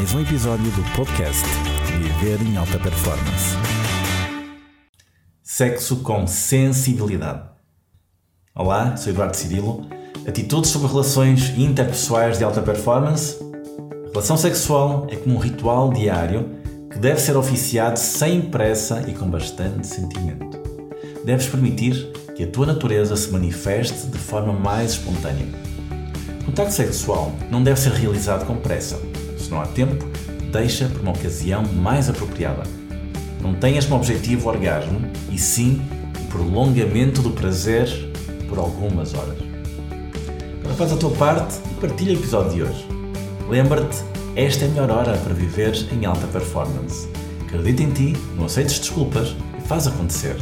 mais um episódio do podcast Viver em Alta Performance. Sexo com sensibilidade. Olá, sou Eduardo Cirilo. Atitudes sobre relações interpessoais de alta performance? Relação sexual é como um ritual diário que deve ser oficiado sem pressa e com bastante sentimento. Deves permitir que a tua natureza se manifeste de forma mais espontânea. O contacto sexual não deve ser realizado com pressa. Se não há tempo, deixa por uma ocasião mais apropriada. Não tenhas como objetivo o orgasmo, e sim o prolongamento do prazer por algumas horas. Agora faz a tua parte e partilha o episódio de hoje. Lembra-te, esta é a melhor hora para viver em alta performance. Acredita em ti, não aceites desculpas e faz acontecer.